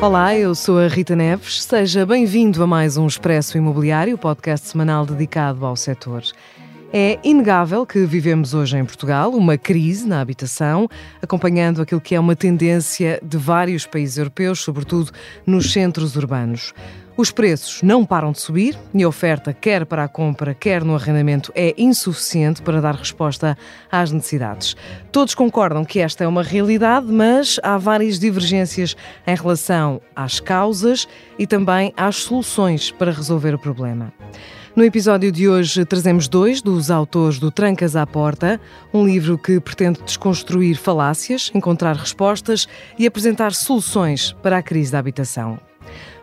Olá, eu sou a Rita Neves. Seja bem-vindo a mais um Expresso Imobiliário, podcast semanal dedicado ao setor. É inegável que vivemos hoje em Portugal uma crise na habitação, acompanhando aquilo que é uma tendência de vários países europeus, sobretudo nos centros urbanos. Os preços não param de subir e a oferta, quer para a compra, quer no arrendamento, é insuficiente para dar resposta às necessidades. Todos concordam que esta é uma realidade, mas há várias divergências em relação às causas e também às soluções para resolver o problema. No episódio de hoje trazemos dois dos autores do Trancas à Porta, um livro que pretende desconstruir falácias, encontrar respostas e apresentar soluções para a crise da habitação.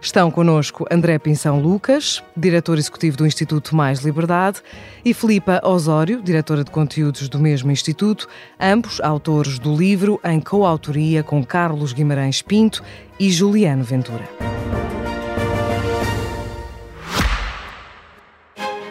Estão connosco André Pinção Lucas, diretor executivo do Instituto Mais Liberdade, e Filipa Osório, diretora de conteúdos do mesmo instituto, ambos autores do livro em coautoria com Carlos Guimarães Pinto e Juliano Ventura.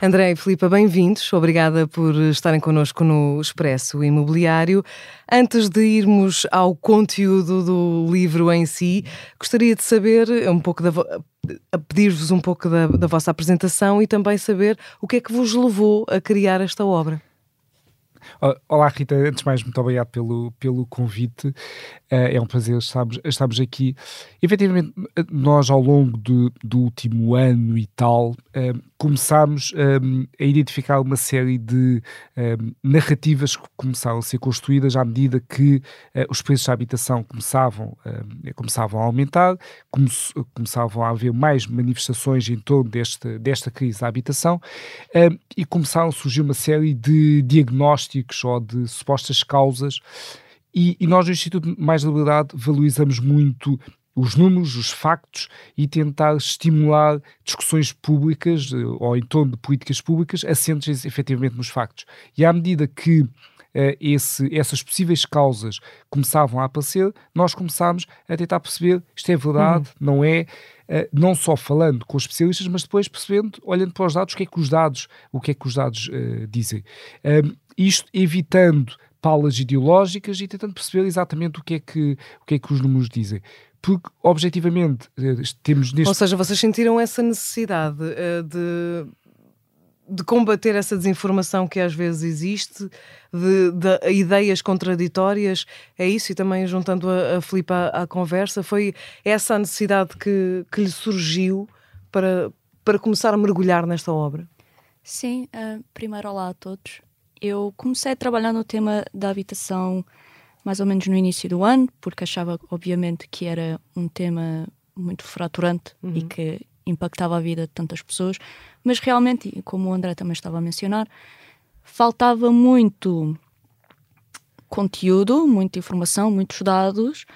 André e Filipa, bem-vindos. Obrigada por estarem connosco no Expresso Imobiliário. Antes de irmos ao conteúdo do livro em si, gostaria de saber um pouco da pedir-vos um pouco da, da vossa apresentação e também saber o que é que vos levou a criar esta obra. Olá Rita, antes de mais muito obrigado pelo, pelo convite, eh, é um prazer estarmos, estarmos aqui. Efetivamente, nós ao longo de, do último ano e tal, eh, começámos um, a identificar uma série de narrativas que começaram a ser construídas à medida que os preços da habitação começavam, começavam a aumentar, come começavam a haver mais manifestações em torno deste, desta crise da habitação e começaram a surgir uma série de diagnósticos ou de supostas causas. E, e nós, no Instituto Mais Liberdade, valorizamos muito os números, os factos e tentar estimular discussões públicas eh, ou em torno de políticas públicas assentes efetivamente nos factos. E à medida que uh, esse, essas possíveis causas começavam a aparecer, nós começámos a tentar perceber isto é verdade, uhum. não é, não só falando com os especialistas, mas depois percebendo, olhando para os dados, o que é que os dados, o que é que os dados uh, dizem. Um, isto evitando palas ideológicas e tentando perceber exatamente o que é que, o que, é que os números dizem porque objetivamente eh, temos neste... Ou seja, vocês sentiram essa necessidade uh, de, de combater essa desinformação que às vezes existe, de, de ideias contraditórias, é isso? E também juntando a, a Filipe à, à, conversa, foi essa a necessidade que, que lhe surgiu para, para começar a mergulhar nesta obra? Sim, uh, primeiro olá a todos. Eu comecei a trabalhar no tema da habitação mais ou menos no início do ano, porque achava, obviamente, que era um tema muito fraturante uhum. e que impactava a vida de tantas pessoas, mas realmente, como o André também estava a mencionar, faltava muito conteúdo, muita informação, muitos dados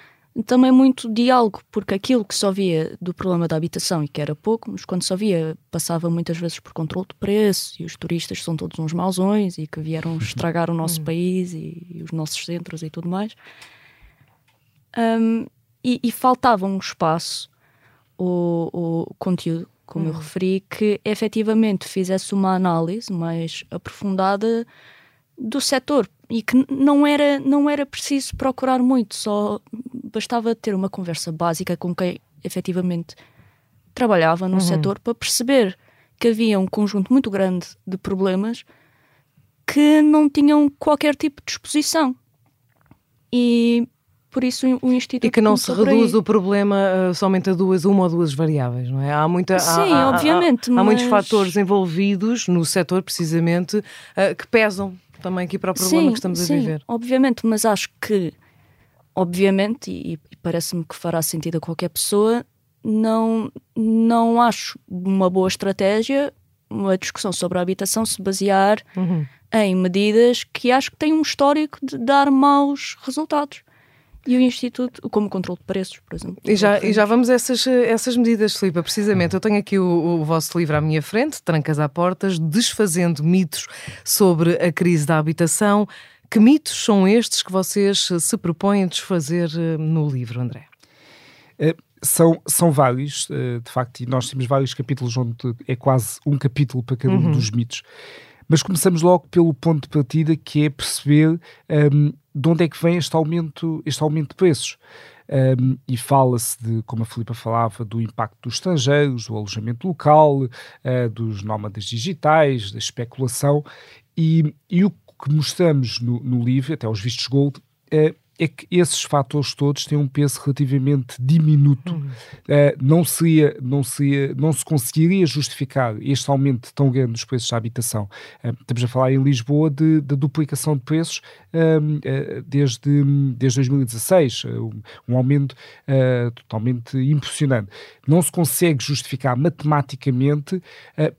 também muito diálogo, porque aquilo que só via do problema da habitação e que era pouco, mas quando só via passava muitas vezes por controle de preço e os turistas são todos uns mauzões e que vieram estragar o nosso uhum. país e, e, os nossos centros e tudo mais. Um, e, e, faltava um espaço, o, o conteúdo, como eu uhum. referi, que efetivamente fizesse uma análise mais aprofundada do setor e que não era, não era preciso procurar muito, só bastava ter uma conversa básica com quem efetivamente trabalhava no uhum. setor para perceber que havia um conjunto muito grande de problemas que não tinham qualquer tipo de exposição. E por isso o Instituto. E que não se reduz o problema uh, somente a duas, uma ou duas variáveis, não é? Há muita. Sim, há, obviamente. Há, há, mas... há, muitos fatores envolvidos no setor, precisamente, uh, que pesam também aqui para o problema sim, que estamos sim, a viver. Obviamente, mas acho que obviamente, e, e parece-me que fará sentido a qualquer pessoa, não, não acho uma boa estratégia uma discussão sobre a habitação se basear uhum. em medidas que acho que têm um histórico de dar maus resultados. E o Instituto, como o controle de preços, por exemplo. E já, e já vamos a essas, essas medidas, Filipe. Precisamente, eu tenho aqui o, o, vosso livro à minha frente, Trancas à Portas, Desfazendo Mitos sobre a Crise da Habitação. Que mitos são estes que vocês se propõem desfazer eh, no livro, André? É, são, são vários, eh, de facto, e nós temos vários capítulos onde é quase um capítulo para cada um uhum. dos mitos. Mas começamos logo pelo ponto de partida, que é perceber um, de onde é que vem este aumento, este aumento de preços. Um, e fala-se de, como a Filipa falava, do impacto dos estrangeiros, do alojamento local, uh, dos nómadas digitais, da especulação, e, e o que mostramos no, no livro, até os vistos gold, uh, é que esses fatores todos têm um peso relativamente diminuto. Uh, não, seria, não, seria, não se conseguiria justificar este aumento tão grande dos preços da habitação. Uh, estamos a falar em Lisboa de, de duplicação de preços uh, desde, desde 2016, um aumento totalmente impressionante. Não se consegue justificar matematicamente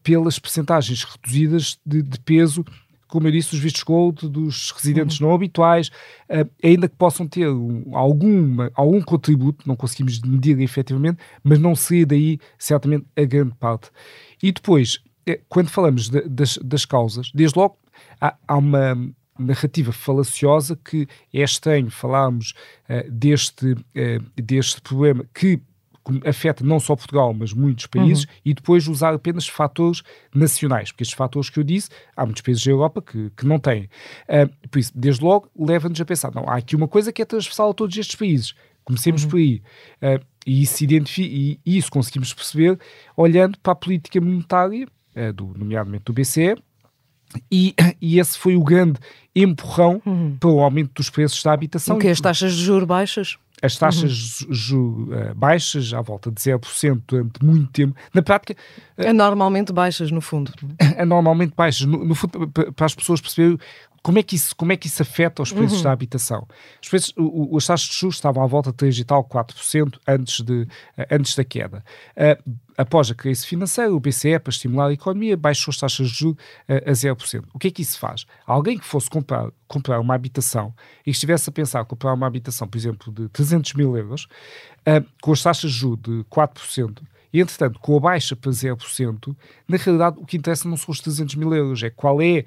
pelas percentagens reduzidas de, de peso como eu disse, os vistos gold dos residentes uhum. não habituais, uh, ainda que possam ter um, alguma, algum contributo, não conseguimos medir efetivamente, mas não seria daí certamente a grande parte. E depois, eh, quando falamos de, das, das causas, desde logo há, há uma narrativa falaciosa que é estranho falarmos uh, deste, uh, deste problema que afeta não só Portugal, mas muitos países, uhum. e depois usar apenas fatores nacionais, porque estes fatores que eu disse, há muitos países da Europa que, que não têm. Uh, por isso, desde logo, leva-nos a pensar, não, há aqui uma coisa que é transversal a todos estes países. Comecemos uhum. por aí. Uh, e, isso e, isso conseguimos perceber olhando para a política monetária, uh, do, nomeadamente do BCE, e, e, esse foi o grande empurrão uhum. para o aumento dos preços da habitação. O que as taxas de juros baixas? as taxas uhum. uh, baixas, à volta de 0% durante muito tempo. Na prática. Uh, é normalmente baixas, no fundo. É normalmente baixas. No, no fundo, para as pessoas perceberem como é que isso, como é que isso afeta os preços uhum. da habitação? Os preços, o, as taxas de juros estavam à volta de 3 e tal, 4% antes, de, antes da queda. Uh, após a crise financeira, o BCE, para estimular a economia, baixou as taxas de juros uh, a 0%. O que é que isso faz? Alguém que fosse comprar, comprar uma habitação e estivesse a pensar comprar uma habitação, por exemplo, de 300 mil euros, uh, com as taxas de juros de 4%, e, entretanto, com a baixa para 0%, na realidade o que interessa não são os 300 mil euros, é qual é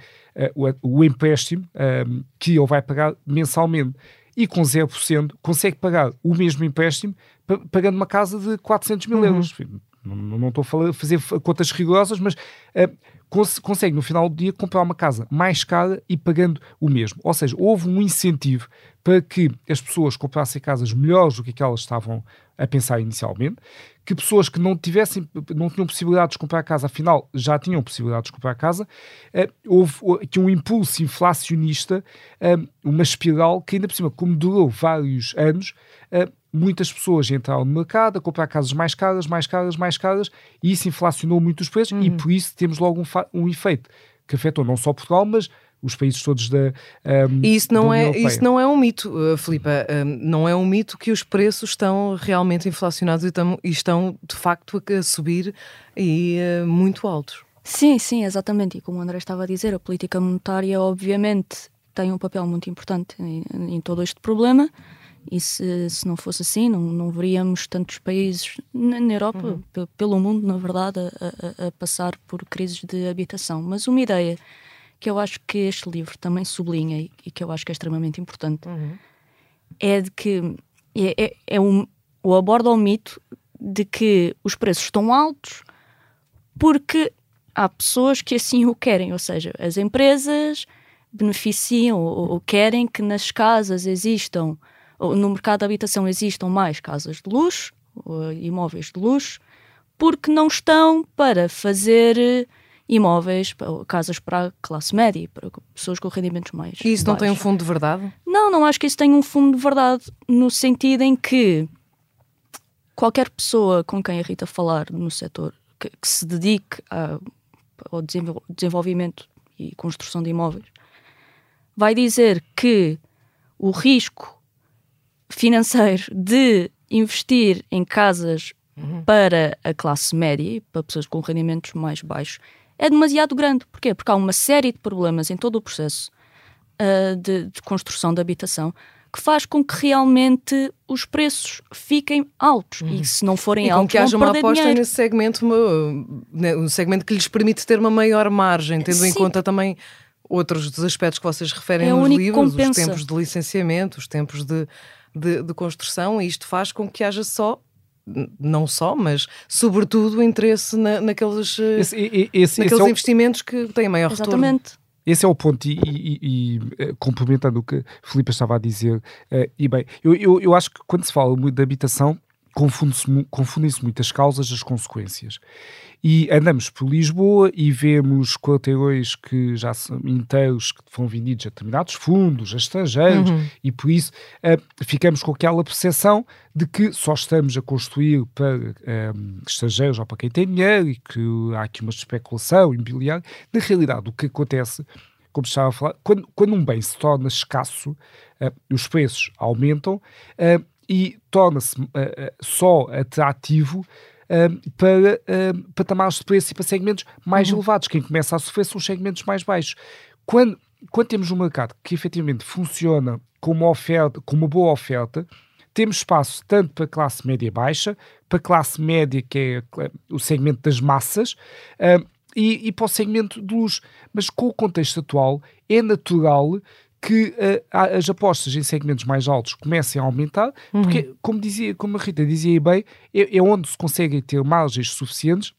uh, o, o, empréstimo uh, que ele vai pagar mensalmente. E com 0% consegue pagar o mesmo empréstimo pagando uma casa de 400 mil uhum. euros. Não, não, estou a fazer contas rigorosas, mas uh, cons consegue no final do dia comprar uma casa mais cara e pagando o mesmo. Ou seja, houve um incentivo para que as pessoas comprassem casas melhores do que aquelas estavam a pensar inicialmente, que pessoas que não tivessem, não tinham possibilidade de comprar casa, afinal já tinham possibilidade de comprar casa, uh, houve aqui um impulso inflacionista, uh, uma espiral que ainda por cima, como durou vários anos, uh, muitas pessoas entraram no mercado a comprar casas mais caras, mais caras, mais caras, e isso inflacionou muito os preços, uhum. e por isso temos logo um, um efeito que afetou não só Portugal, mas os países todos da. Um, e isso não, é, isso não é um mito, uh, Filipa. Um, não é um mito que os preços estão realmente inflacionados e, estão, e estão de facto a subir e uh, muito altos. Sim, sim, exatamente. E como o André estava a dizer, a política monetária, obviamente, tem um papel muito importante em, em todo este problema. E se, se não fosse assim, não, não veríamos tantos países na, na Europa, uhum. pelo mundo, na verdade, a, a, a, passar por crises de habitação. Mas uma ideia que eu acho que este livro também sublinha e que eu acho que é extremamente importante uhum. é de que é, é, é um, ou aborda o mito de que os preços estão altos porque há pessoas que assim o querem, ou seja, as empresas beneficiam ou, ou querem que nas casas existam, ou no mercado de habitação existam mais casas de luxo, imóveis de luxo, porque não estão para fazer imóveis, casas para a classe média, para pessoas com rendimentos mais. E isso baixos. não tem um fundo de verdade? Não, não acho que isso tenha um fundo de verdade, no sentido em que qualquer pessoa com quem a Rita falar no setor que, que se dedique a, ao desenvolvimento e construção de imóveis vai dizer que o risco financeiro de investir em casas uhum. para a classe média, para pessoas com rendimentos mais baixos, é demasiado grande. Porquê? Porque há uma série de problemas em todo o processo uh, de, de, construção da habitação que faz com que realmente os preços fiquem altos. Uhum. E se não forem e altos, com que haja uma aposta dinheiro. nesse segmento, uma, né, um segmento que lhes permite ter uma maior margem, tendo Sim. em conta também outros dos aspectos que vocês referem é nos livros, compensa. os tempos de licenciamento, os tempos de, de, de construção, e isto faz com que haja só não só, mas sobretudo interesse na, naqueles, eh, esse, esse, naqueles esse investimentos é o... que têm maior Exatamente. retorno. Esse é o ponto, e, e, e, eh, complementando o que a Filipe estava a dizer, uh, e bem, eu, eu, eu acho que quando se fala muito de habitação, confundem-se confundem muitas causas as consequências. E andamos por Lisboa e vemos quarteirões que já são inteiros que foram vendidos a determinados fundos, a estrangeiros, uhum. e por isso uh, ficamos com aquela percepção de que só estamos a construir para um, estrangeiros ou para quem tem dinheiro e que há aqui uma especulação imobiliária. Na realidade, o que acontece como estava a falar, quando, quando um bem se torna escasso, uh, os preços aumentam uh, e torna-se uh, só atrativo para uh, patamares de preço e para segmentos mais uhum. elevados. Quem começa a sofrer são os segmentos mais baixos. Quando, quando temos um mercado que efetivamente funciona com uma oferta, com uma boa oferta, temos espaço tanto para a classe média baixa, para a classe média, que é o segmento das massas, uh, e, e, para o segmento de luz. Mas com o contexto atual, é natural que uh, as apostas em segmentos mais altos comecem a aumentar, uhum. porque, como, dizia, como a Rita dizia bem, é, é onde se conseguem ter margens suficientes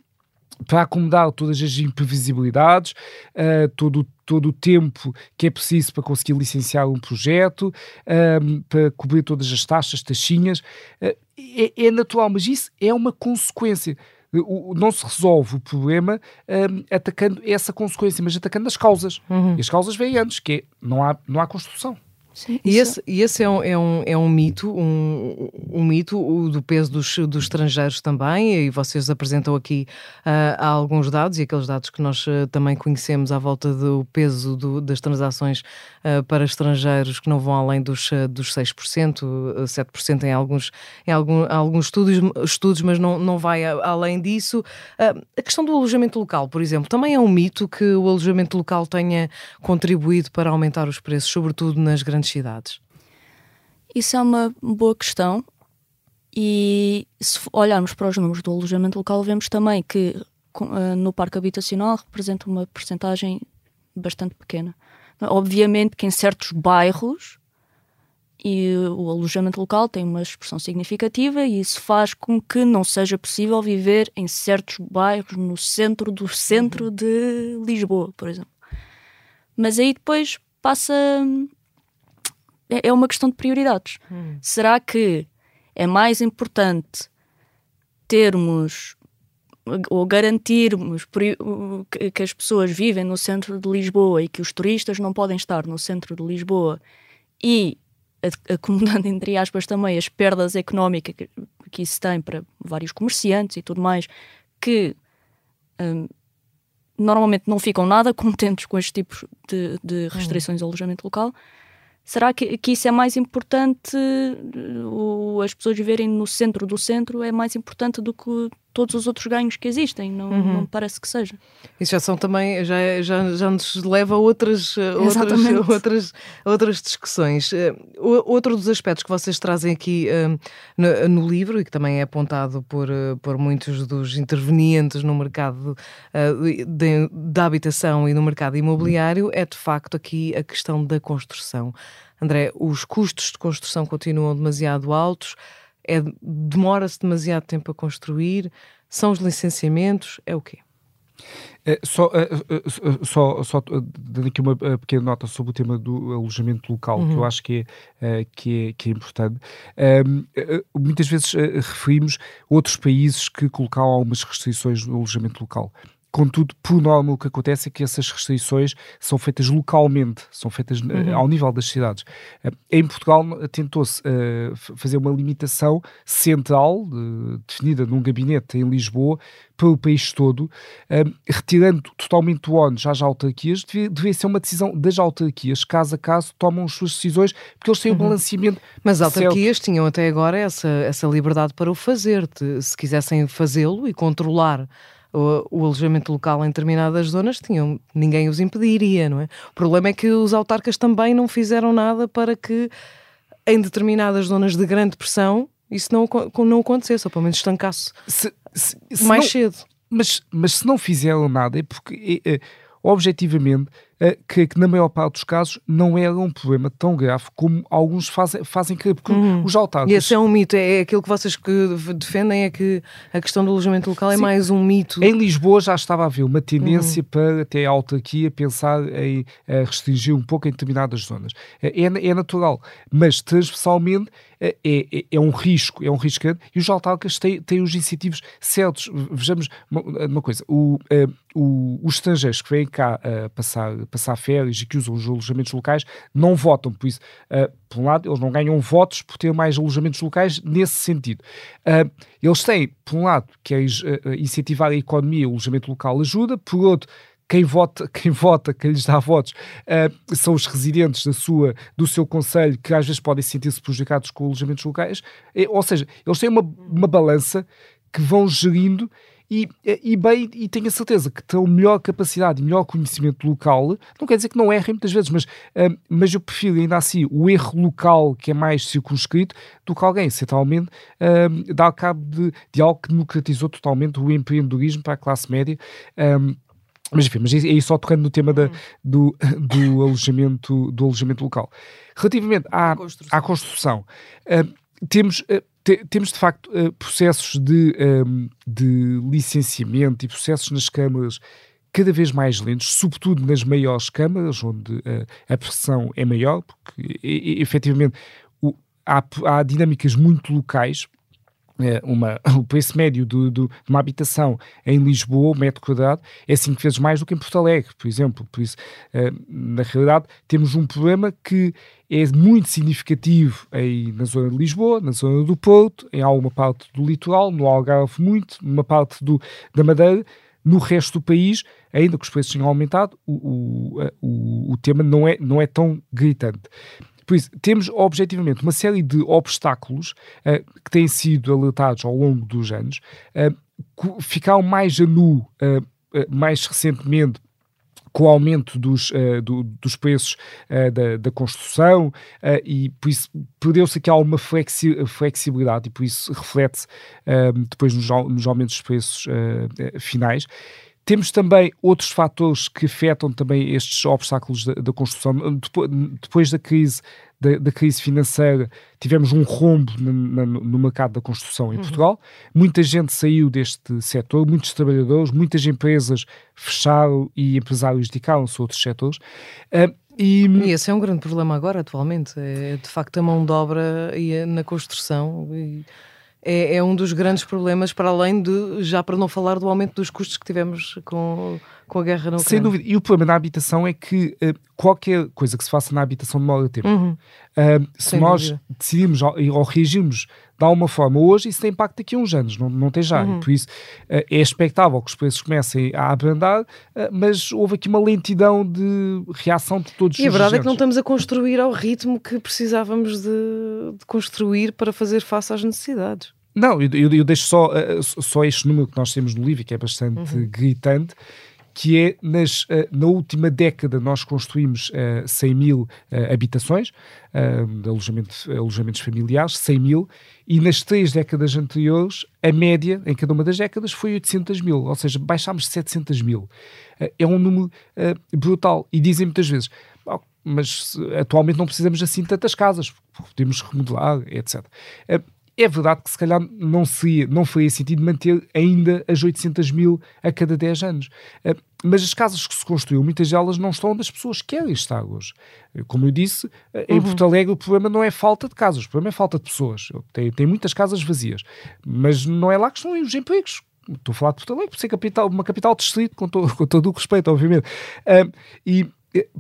para acomodar todas as imprevisibilidades, uh, todo, todo o tempo que é preciso para conseguir licenciar um projeto, uh, para cobrir todas as taxas, taxinhas. Uh, é, é, natural, mas isso é uma consequência não se resolve o problema um, atacando essa consequência, mas atacando as causas. Uhum. E as causas vêm antes, que é não há, não há construção. Sim, e, esse, e esse é um, é um, é um mito, um, um mito o do peso dos, dos estrangeiros também, e vocês apresentam aqui uh, alguns dados, e aqueles dados que nós uh, também conhecemos à volta do peso do, das transações uh, para estrangeiros que não vão além dos, dos 6%, 7% em alguns, em algum, alguns estudos, estudos, mas não, não vai além disso. a questão do alojamento local, por exemplo, também é um mito que o alojamento local tenha contribuído para aumentar os preços, sobretudo nas grandes grandes cidades? Isso é uma boa questão. E se olharmos para os números do alojamento local, vemos também que uh, no parque habitacional representa uma percentagem bastante pequena. Obviamente que em certos bairros e o alojamento local tem uma expressão significativa e isso faz com que não seja possível viver em certos bairros no centro do centro de Lisboa, por exemplo. Mas aí depois passa é, é uma questão de prioridades. Hum. Será que é mais importante termos ou garantirmos que as pessoas vivem no centro de Lisboa e que os turistas não podem estar no centro de Lisboa e acomodando entre aspas também as perdas económicas que, que isso tem para vários comerciantes e tudo mais que um, normalmente não ficam nada contentes com este tipo de, de restrições hum. ao alojamento local Será que, que isso é mais importante, o, as pessoas viverem no centro do centro é mais importante do que todos os outros ganhos que existem? Não, uhum. não parece que seja. Isso já são também, já, já, já nos leva a outras, outras, outras, outras discussões. Uh, outro dos aspectos que vocês trazem aqui uh, no, no, livro, e que também é apontado por, uh, por muitos dos intervenientes no mercado de, da habitação e no mercado imobiliário, é de facto aqui a questão da construção. André, os custos de construção continuam demasiado altos, é, demora-se demasiado tempo a construir, são os licenciamentos, é o quê? É, só, é, é, só, só dando aqui uma pequena nota sobre o tema do alojamento local, uhum. que eu uhum. acho que é, que é, que é importante. Um, muitas vezes referimos outros países que colocaram algumas restrições no alojamento local. Contudo, por norma, o que acontece é que essas restrições são feitas localmente, são feitas eh, uhum. ao nível das cidades. Eh, em Portugal, tentou-se uh, fazer uma limitação central, uh, definida num gabinete em Lisboa, para o país todo, retirando totalmente o ONU às autarquias, devia, devia, ser uma decisão das autarquias, caso a caso, tomam as suas decisões, porque eles têm uhum. o balanceamento. Mas as autarquias certo. tinham até agora essa, essa liberdade para o fazer, se quisessem fazê-lo e controlar o, o, alojamento local em determinadas zonas, tinham, ninguém os impediria, não é? O problema é que os autarcas também não fizeram nada para que em determinadas zonas de grande pressão isso não, não acontecesse, ou pelo menos estancasse se, se, se mais não, cedo. Mas, mas se não fizeram nada é porque, é, é, objetivamente, que, que, na maior parte dos casos não era um problema tão grave como alguns fazem, fazem crer, porque uhum. os autarcas... E esse é um mito, é, é aquilo que vocês que defendem é que a questão do alojamento local é Sim. mais um mito. Em Lisboa já estava a haver uma tendência uhum. para até a autarquia pensar em restringir um pouco em determinadas zonas. É, é, é natural, mas transversalmente é, é, é, um risco, é um risco grande, e os autarcas têm, têm os incentivos certos. Vejamos uma, uma coisa, o, uh, o, os estrangeiros que vêm cá uh, passar, passar férias e que usam os alojamentos locais não votam, por isso, uh, por um lado, eles não ganham votos por ter mais alojamentos locais nesse sentido. eles têm, por um lado, queres incentivar a economia, o alojamento local ajuda, por outro, quem vota, quem vota, quem lhes dá votos, uh, são os residentes da sua, do seu conselho, que às vezes podem sentir-se prejudicados com alojamentos locais. É, ou seja, eles têm uma, uma balança que vão gerindo e, e bem, e tenho a certeza que têm melhor capacidade e melhor conhecimento local, não quer dizer que não errem muitas vezes, mas, uh, mas eu prefiro ainda assim o erro local que é mais circunscrito do que alguém centralmente uh, dar cabo de, de algo que democratizou totalmente o empreendedorismo para a classe média. Mas enfim, mas é aí só tocando no tema da, hum. do, do, alojamento, do alojamento local. Relativamente à construção, à construção uh, temos, uh, te, temos de facto uh, processos de, um, de licenciamento e processos nas câmaras cada vez mais lentos, sobretudo nas maiores câmaras, onde a pressão é maior, porque e, e, efetivamente o, há, há dinâmicas muito locais uma, o preço médio do, do, de uma habitação em Lisboa, metro quadrado, é cinco vezes mais do que em Porto Alegre, por exemplo. Por isso, é, na realidade, temos um problema que é muito significativo aí na zona de Lisboa, na zona do Porto, em alguma parte do litoral, no Algarve muito, numa parte do, da Madeira, no resto do país, ainda que os preços tenham aumentado, o, o, o, o tema não é, não é tão gritante. Por isso, temos objetivamente uma série de obstáculos uh, que têm sido alertados ao longo dos anos, uh, ficaram mais a nu uh, mais recentemente com o aumento dos, uh, do, dos preços uh, da, da, construção uh, e por isso perdeu-se aqui alguma flexi flexibilidade e por isso reflete-se depois nos, nos, aumentos dos preços finais. Temos também outros fatores que afetam também estes obstáculos da, da construção. Depois, depois da crise da, da, crise financeira, tivemos um rombo no, mercado da construção em uhum. Portugal. Muita gente saiu deste setor, muitos trabalhadores, muitas empresas fecharam e empresários dedicaram-se a outros setores. Uh, e... e... esse é um grande problema agora, atualmente. É, de facto, a mão de obra na construção. E é, é, um dos grandes problemas, para além de, já para não falar do aumento dos custos que tivemos com, com a guerra na Ucrânia. Sem dúvida. E o problema na habitação é que uh, qualquer coisa que se faça na habitação demora tempo. Uhum. Uh, se Sem nós dúvida. decidimos ou, ou reagirmos de alguma forma hoje, isso tem impacto daqui a uns anos, não, não tem já. Uhum. Por isso uh, é expectável que os preços comecem a abrandar, mas houve aqui uma lentidão de reação de todos e os E a verdade agentes. é que não estamos a construir ao ritmo que precisávamos de, de construir para fazer face às necessidades. Não, eu, eu, deixo só, uh, só este número que nós temos no livro, que é bastante uhum. gritante, que é nas, uh, na última década nós construímos uh, 100 mil uh, habitações de alojamento, alojamentos familiares, 100 mil, e nas três décadas anteriores a média em cada uma das décadas foi 800 mil, ou seja, baixámos 700 mil. é um número brutal e dizem muitas vezes mas atualmente não precisamos assim de tantas casas, podemos remodelar, etc. É verdade que se calhar não, seria, não faria sentido manter ainda as 800 mil a cada 10 anos. Uh, mas as casas que se construíram, muitas delas não estão onde as pessoas querem estar hoje. Uh, como eu disse, uh, em uhum. Porto Alegre o problema não é falta de casas, o problema é falta de pessoas. Tem, tem muitas casas vazias, mas não é lá que estão os empregos estou a falar de Porto Alegre, por ser capital, uma capital distrito, com, to, com todo o respeito, obviamente. Uh, e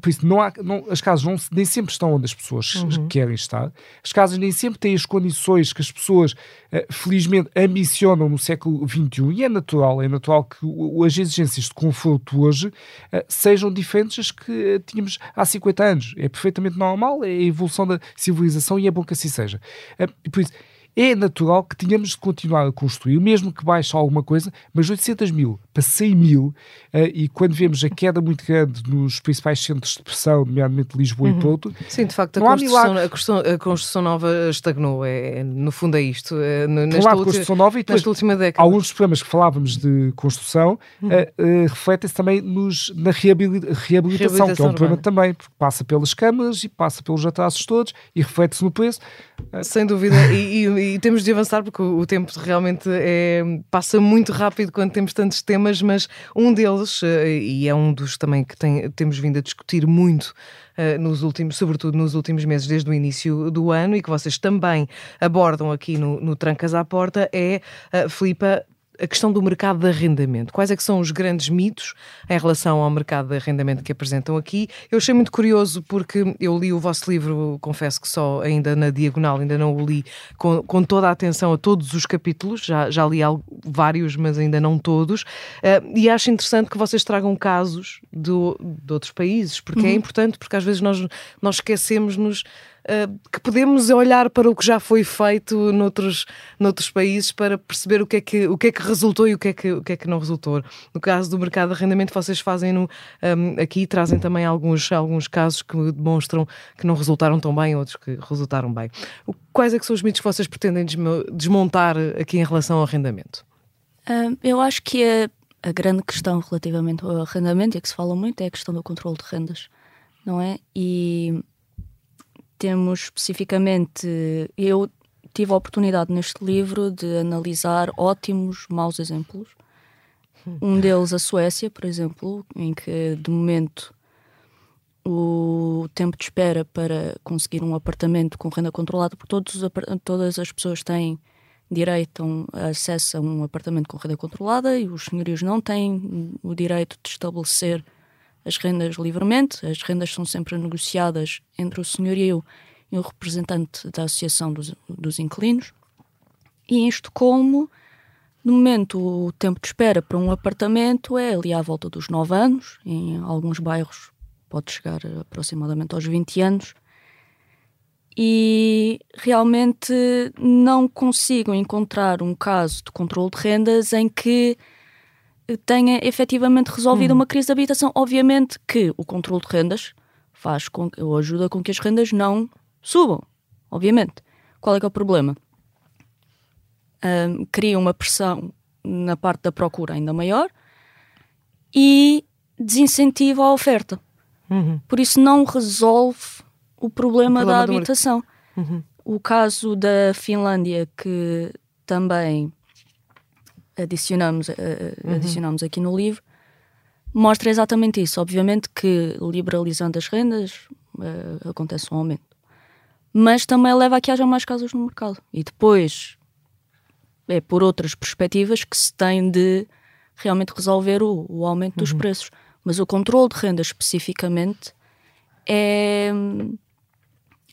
por isso, não há, não, as casas não, nem sempre estão onde as pessoas uhum. querem estar. As casas nem sempre têm as condições que as pessoas, uh, felizmente, ambicionam no século XXI. E é natural, é natural que o, as exigências de conforto hoje uh, sejam diferentes das que uh, tínhamos há 50 anos. É perfeitamente normal, é a evolução da civilização e é bom que assim seja. por isso, é natural que tenhamos de continuar a construir, mesmo que baixe alguma coisa, mas 800 mil para 100 mil, uh, e quando vemos a queda muito grande nos principais centros de pressão, nomeadamente Lisboa uhum. e Porto. Sim, de facto, a construção, a construção, a, construção, nova estagnou. É, no fundo, é isto. É, nesta claro, última, construção nova e depois, última década. Alguns dos problemas que falávamos de construção uhum. uh, uh, refletem-se também nos, na reabilitação, reabilitação que é um problema também, porque passa pelas câmaras e passa pelos atrasos todos e reflete-se no preço. Sem dúvida, e, e, e, temos de avançar porque o, tempo realmente é, passa muito rápido quando temos tantos temas mas um deles, eh, e é um dos também que tem, temos vindo a discutir muito Uh, nos últimos, sobretudo nos últimos meses, desde o início do ano, e que vocês também abordam aqui no, no Trancas à Porta, é, uh, Filipa, a questão do mercado de arrendamento. Quais é que são os grandes mitos em relação ao mercado de arrendamento que apresentam aqui? Eu achei muito curioso porque eu li o vosso livro, confesso que só ainda na diagonal, ainda não o li com, com toda a atenção a todos os capítulos, já, já li vários, mas ainda não todos, uh, e acho interessante que vocês tragam casos do, de outros países, porque é uhum. é importante, porque às vezes nós, nós esquecemos-nos que podemos olhar para o que já foi feito noutros, noutros países para perceber o que, é que, o que é que resultou e o que é que, o que, é que não resultou. No caso do mercado de arrendamento, vocês fazem no, um, ehm, aqui, trazem também alguns, alguns casos que demonstram que não resultaram tão bem, outros que resultaram bem. Quais é que são os mitos que vocês pretendem desmontar aqui em relação ao arrendamento? Uh, eu acho que a, a grande questão relativamente ao arrendamento, e que se fala muito, é a questão do controle de rendas, não é? E temos especificamente. Eu tive a oportunidade neste livro de analisar ótimos maus exemplos. Um deles, a Suécia, por exemplo, em que de momento o tempo de espera para conseguir um apartamento com renda controlada, porque todos todas as pessoas têm direito a acesso a um apartamento com renda controlada e os senhorios não têm o direito de estabelecer as rendas livremente. As rendas são sempre negociadas entre o senhorio e o representante da Associação dos, dos Inquilinos. E isto como, no momento, o tempo de espera para um apartamento é ali à volta dos 9 anos, em alguns bairros pode chegar aproximadamente aos 20 anos. E realmente não consigo encontrar um caso de controle de rendas em que tenha efetivamente resolvido hum. uma crise de habitação. Obviamente que o controle de rendas faz com, ou ajuda com que as rendas não subam, obviamente. Qual é que é o problema? Um, cria uma pressão na parte da procura ainda maior e desincentiva a oferta. Uhum. Por isso não resolve o problema, o problema da habitação. Uhum. O caso da Finlândia, que também adicionamos, uh, uhum. adicionamos aqui no livro, mostra exatamente isso. Obviamente que liberalizando as rendas uh, acontece um aumento. Mas também leva a que haja mais casas no mercado. E depois é por outras perspectivas que se tem de realmente resolver o, o aumento dos uhum. preços. Mas o controle de rendas especificamente é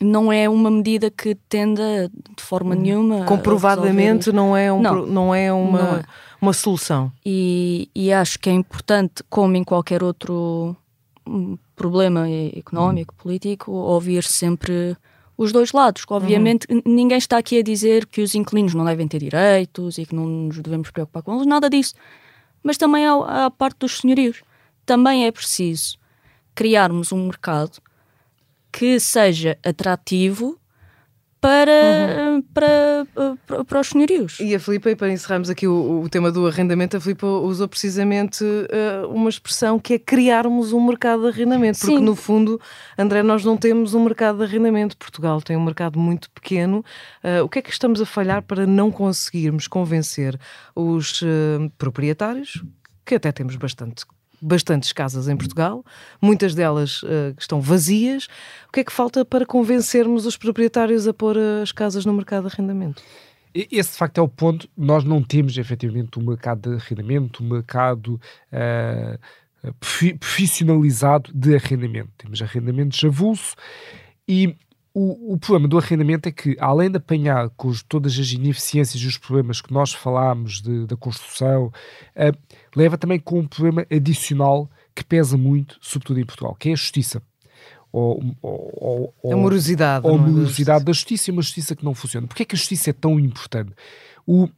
não é uma medida que tenda de forma uhum. nenhuma. Comprovadamente não é, um, não, não é uma, não é. uma solução. E, e, acho que é importante, como em qualquer outro hum, problema económico, político, ouvir sempre os dois lados. Obviamente, uhum. ninguém está aqui a dizer que os inquilinos não devem ter direitos e que não nos devemos preocupar com eles, nada disso. Mas também há a parte dos senhorios. Também é preciso criarmos um mercado que seja atrativo para, uhum. para, para, para, os senhorios. E a Filipa, e para encerrarmos aqui o, o tema do arrendamento, a Filipa usou precisamente uh, uma expressão que é criarmos um mercado de arrendamento, porque Sim. no fundo, André, nós não temos um mercado de arrendamento. Portugal tem um mercado muito pequeno. Uh, o que é que estamos a falhar para não conseguirmos convencer os uh, proprietários, que até temos bastante bastantes casas em Portugal, muitas delas uh, estão vazias. O que é que falta para convencermos os proprietários a pôr as casas no mercado de arrendamento? Esse de facto é o ponto. Nós não temos efetivamente um mercado de arrendamento, um mercado uh, profissionalizado de arrendamento. Temos arrendamentos avulso e o, o, problema do arrendamento é que, além de apanhar com os, todas as ineficiências e os problemas que nós falámos de, da construção, uh, leva também com um problema adicional que pesa muito, sobretudo em Portugal, que é a justiça. ou, ou, ou a morosidade, ou a morosidade da justiça e uma justiça que não funciona. Porquê é que a justiça é tão importante? O,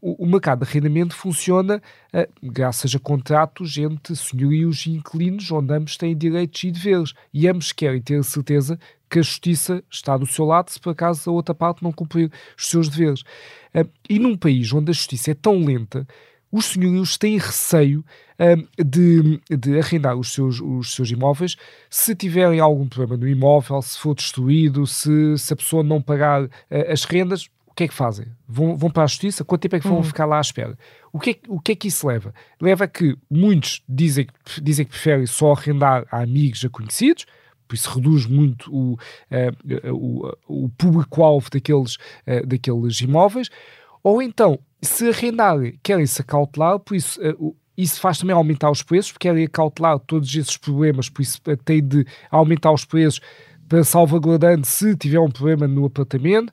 o, o, mercado de arrendamento funciona uh, graças a contratos entre senhorios e inquilinos, onde ambos têm direitos e deveres, e ambos querem ter a certeza que a justiça está do seu lado se por acaso a outra parte não cumprir os seus deveres. Uh, e num país onde a justiça é tão lenta, os senhorios têm receio uh, de, de arrendar os seus, os seus imóveis se tiverem algum problema no imóvel, se for destruído, se, se a pessoa não pagar uh, as rendas, o que é que fazem? Vão, vão para a justiça? Quanto tempo é que vão uhum. ficar lá à espera? O que, é, o que é que isso leva? Leva a que muitos dizem, dizem que preferem só arrendar a amigos, a conhecidos, por isso reduz muito o, uh, o, o público-alvo daqueles, uh, daqueles imóveis, ou então, se arrendarem, querem-se acautelar, por isso uh, isso faz também aumentar os preços, porque querem acautelar todos esses problemas, por isso tem de aumentar os preços para salvaguardando se tiver um problema no apartamento.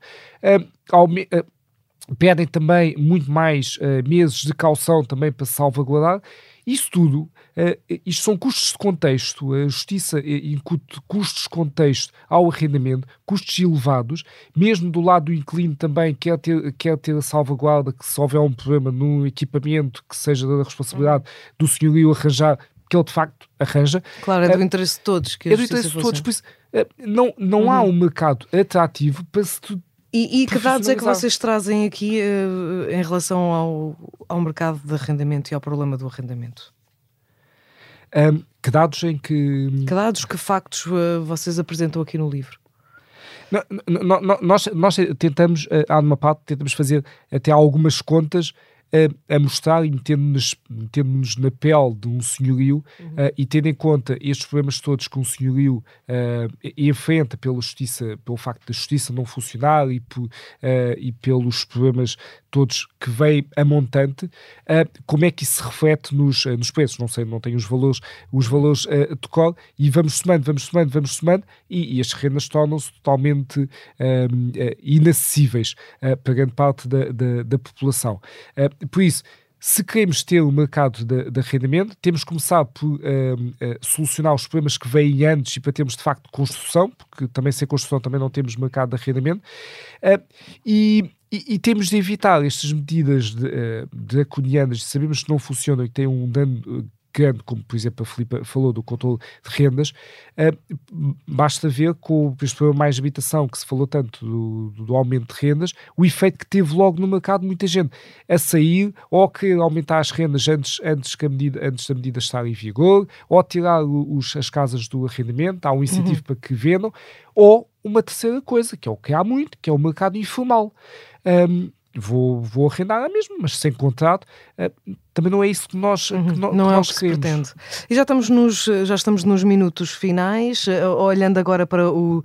Pedem também muito mais uh, meses de caução também para salvaguardar. Isso tudo, uh, isto são custos de contexto, a justiça incute custos de contexto ao arrendamento, custos elevados, mesmo do lado do inquilino também quer ter, quer ter a salvaguarda que se houver um problema no equipamento que seja da responsabilidade do senhorio arranjar, que ele de facto arranja. Claro, é do interesse de todos. Que é do interesse de todos, por isso eh, não, não uhum. há um mercado atrativo para se e, e que dados é que vocês trazem aqui uh, em relação ao, ao mercado de arrendamento e ao problema do arrendamento? Um, que dados em que. Que dados, que factos uh, vocês apresentam aqui no livro? Não, não, nós, nós tentamos, uh, há numa parte, tentamos fazer até algumas contas a, a mostrar e metendo-nos metendo na pele de um senhorio uhum. uh, e tendo em conta estes problemas todos que um senhorio uh, enfrenta pela justiça, pelo facto da justiça não funcionar e, por, uh, e pelos problemas todos que vêm a montante, como é que isso se reflete nos, nos preços? Não sei, não tenho os valores, os valores de cor, e vamos somando, vamos somando, vamos somando, e, e as rendas tornam-se totalmente inacessíveis para grande parte da, da, da população. Por isso, se queremos ter o mercado de, de arrendamento, temos que começar por uh, uh, solucionar os problemas que vêm antes e para termos de facto construção, porque também sem construção também não temos mercado de arrendamento. Uh, e, e, e, temos de evitar estas medidas de, uh, draconianas, sabemos que não funcionam e que têm um dano grande, como por exemplo a Filipe falou do controle de rendas, uh, basta ver com este problema mais de habitação, que se falou tanto do, do, aumento de rendas, o efeito que teve logo no mercado, muita gente a sair ou querer aumentar as rendas antes, antes, que a medida, antes da medida estar em vigor, ou tirar os, as casas do arrendamento, há um incentivo uhum. para que vendam, ou uma terceira coisa, que é o que há muito, que é o mercado informal. Um, vou, vou arrendar a mesma, mas sem contrato, uh, também não é isso que nós, que uhum. no, não que é nós o que queremos. pretende. E já estamos nos, já estamos nos minutos finais, uh, olhando agora para o,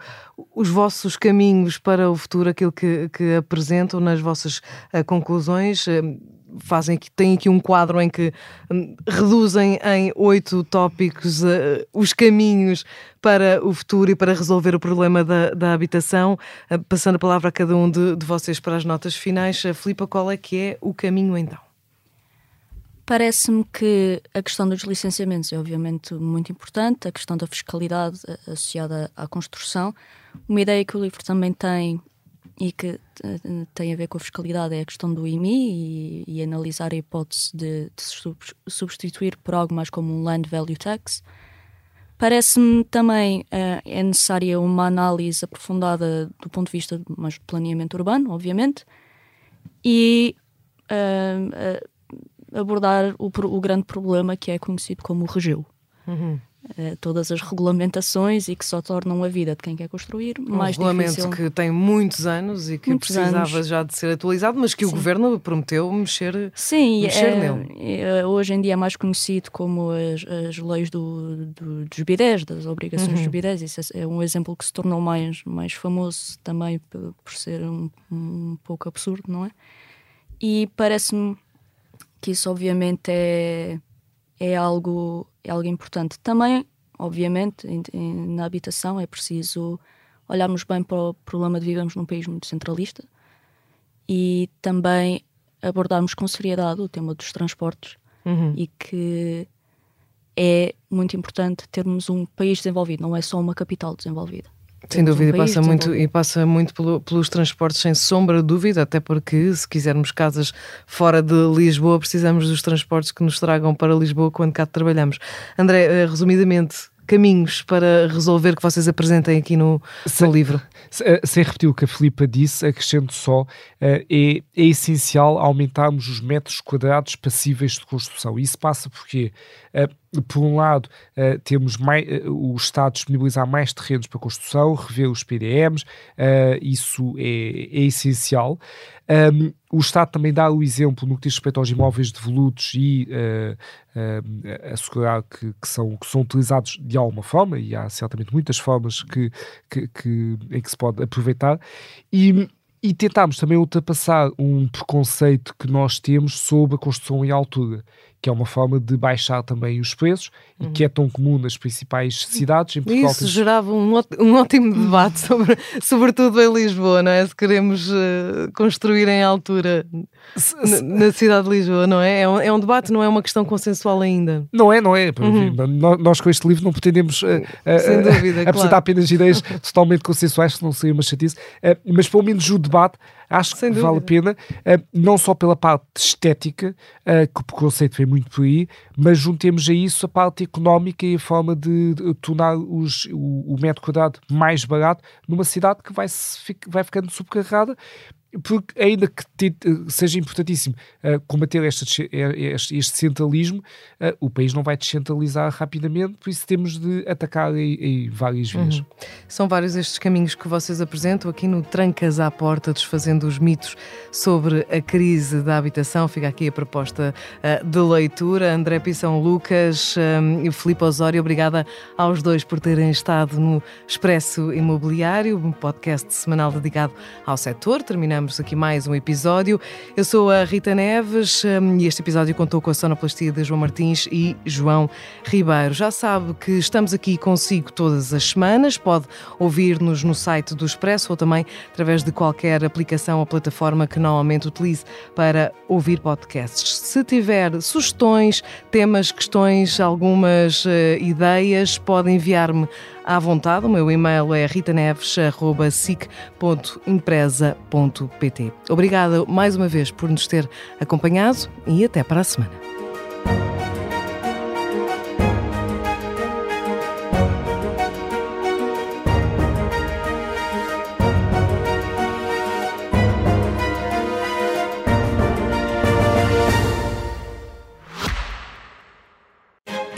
os vossos caminhos para o futuro, aquilo que, que apresentam nas vossas uh, conclusões fazem aqui, têm aqui um quadro em que um, reduzem em oito tópicos uh, os caminhos para o futuro e para resolver o problema da, da habitação. Uh, passando a palavra a cada um de, de vocês para as notas finais. Uh, Filipa, qual é que é o caminho então? Parece-me que a questão dos licenciamentos é obviamente muito importante, a questão da fiscalidade associada à construção. Uma ideia que o livro também tem e que eh, tem a ver com a fiscalidade é a questão do IMI e, e analisar a hipótese de, de, substituir por algo mais como um Land Value Tax. Parece-me também uh, é necessária uma análise aprofundada do ponto de vista mais de planeamento urbano, obviamente, e uh, uh, abordar o, o, grande problema que é conhecido como o regeu. Uhum. Eh, todas as regulamentações e que só tornam a vida de quem quer construir um mais regulamento difícil. que tem muitos anos e que muitos precisava anos. já de ser atualizado, mas que Sim. o governo prometeu mexer, Sim, mexer é, nele. É, hoje em dia é mais conhecido como as, as leis do, do, dos bidés, das obrigações uhum. dos bidés. Isso é, é um exemplo que se tornou mais, mais famoso também por, por ser um, um pouco absurdo, não é? E parece-me que isso obviamente é, é algo é algo importante. Também, obviamente, em, em, na habitação é preciso olharmos bem para o problema de vivemos num país muito centralista e também abordarmos com seriedade o tema dos transportes uhum. e que é muito importante termos um país desenvolvido, não é só uma capital desenvolvida. Sem dúvida, um e, passa muito, e passa muito pelo, pelos transportes, sem sombra de dúvida, até porque se quisermos casas fora de Lisboa, precisamos dos transportes que nos tragam para Lisboa quando cá trabalhamos. André, eh, resumidamente, caminhos para resolver que vocês apresentem aqui no, no livro? Eh, sem repetir o que a Filipa disse, acrescento só, eh, é, é essencial aumentarmos os metros quadrados passíveis de construção. Isso passa porque, por um lado, temos mais, o Estado disponibilizar mais terrenos para construção, rever os PDMs, isso é, é essencial. Um, o Estado também dá o exemplo no que diz respeito aos imóveis devolutos e uh, uh, assegurar que, que, são, que são utilizados de alguma forma, e há certamente muitas formas que, que, que em que se pode aproveitar. E, e tentámos também ultrapassar um preconceito que nós temos sobre a construção em altura que é uma forma de baixar também os preços uhum. e que é tão comum nas principais cidades. Em Portugal, Isso gerava um, um ótimo debate, sobre, sobretudo em Lisboa, não é? Se queremos uh, construir em altura na, cidade de Lisboa, não é? É um, é um, debate, não é uma questão consensual ainda. Não é, não é. Uhum. Nós, nós, com este livro não pretendemos uh, uh, dúvida, apresentar claro. apenas ideias totalmente consensuais, que não seria uma chatice, mas pelo menos o debate acho que vale a pena, não só pela parte estética, que o preconceito vem muito por aí, mas juntemos a isso a parte económica e a forma de, de tornar os, o, o metro quadrado mais barato numa cidade que vai, vai ficando subcarregada porque ainda que te, seja importantíssimo uh, combater este, este, este centralismo, uh, o país não vai descentralizar rapidamente, por isso temos de atacar em, em várias vias. Uhum. São vários estes caminhos que vocês apresentam aqui no Trancas à Porta, desfazendo os mitos sobre a crise da habitação. Fica aqui a proposta uh, de leitura. André Pissão Lucas um, e Filipe Osório, obrigada aos dois por terem estado no Expresso Imobiliário, um podcast semanal dedicado ao setor. Terminamos terminamos aqui mais um episódio. Eu sou a Rita Neves hum, e este episódio contou com a sonoplastia de João Martins e João Ribeiro. Já sabe que estamos aqui consigo todas as semanas, pode ouvir-nos no site do Expresso ou também através de qualquer aplicação ou plataforma que normalmente utilize para ouvir podcasts. Se tiver sugestões, temas, questões, algumas uh, ideias, pode enviar-me à vontade. O meu e-mail é ritaneves.sic.empresa.pt. Obrigada mais uma vez por nos ter acompanhado e até para a semana.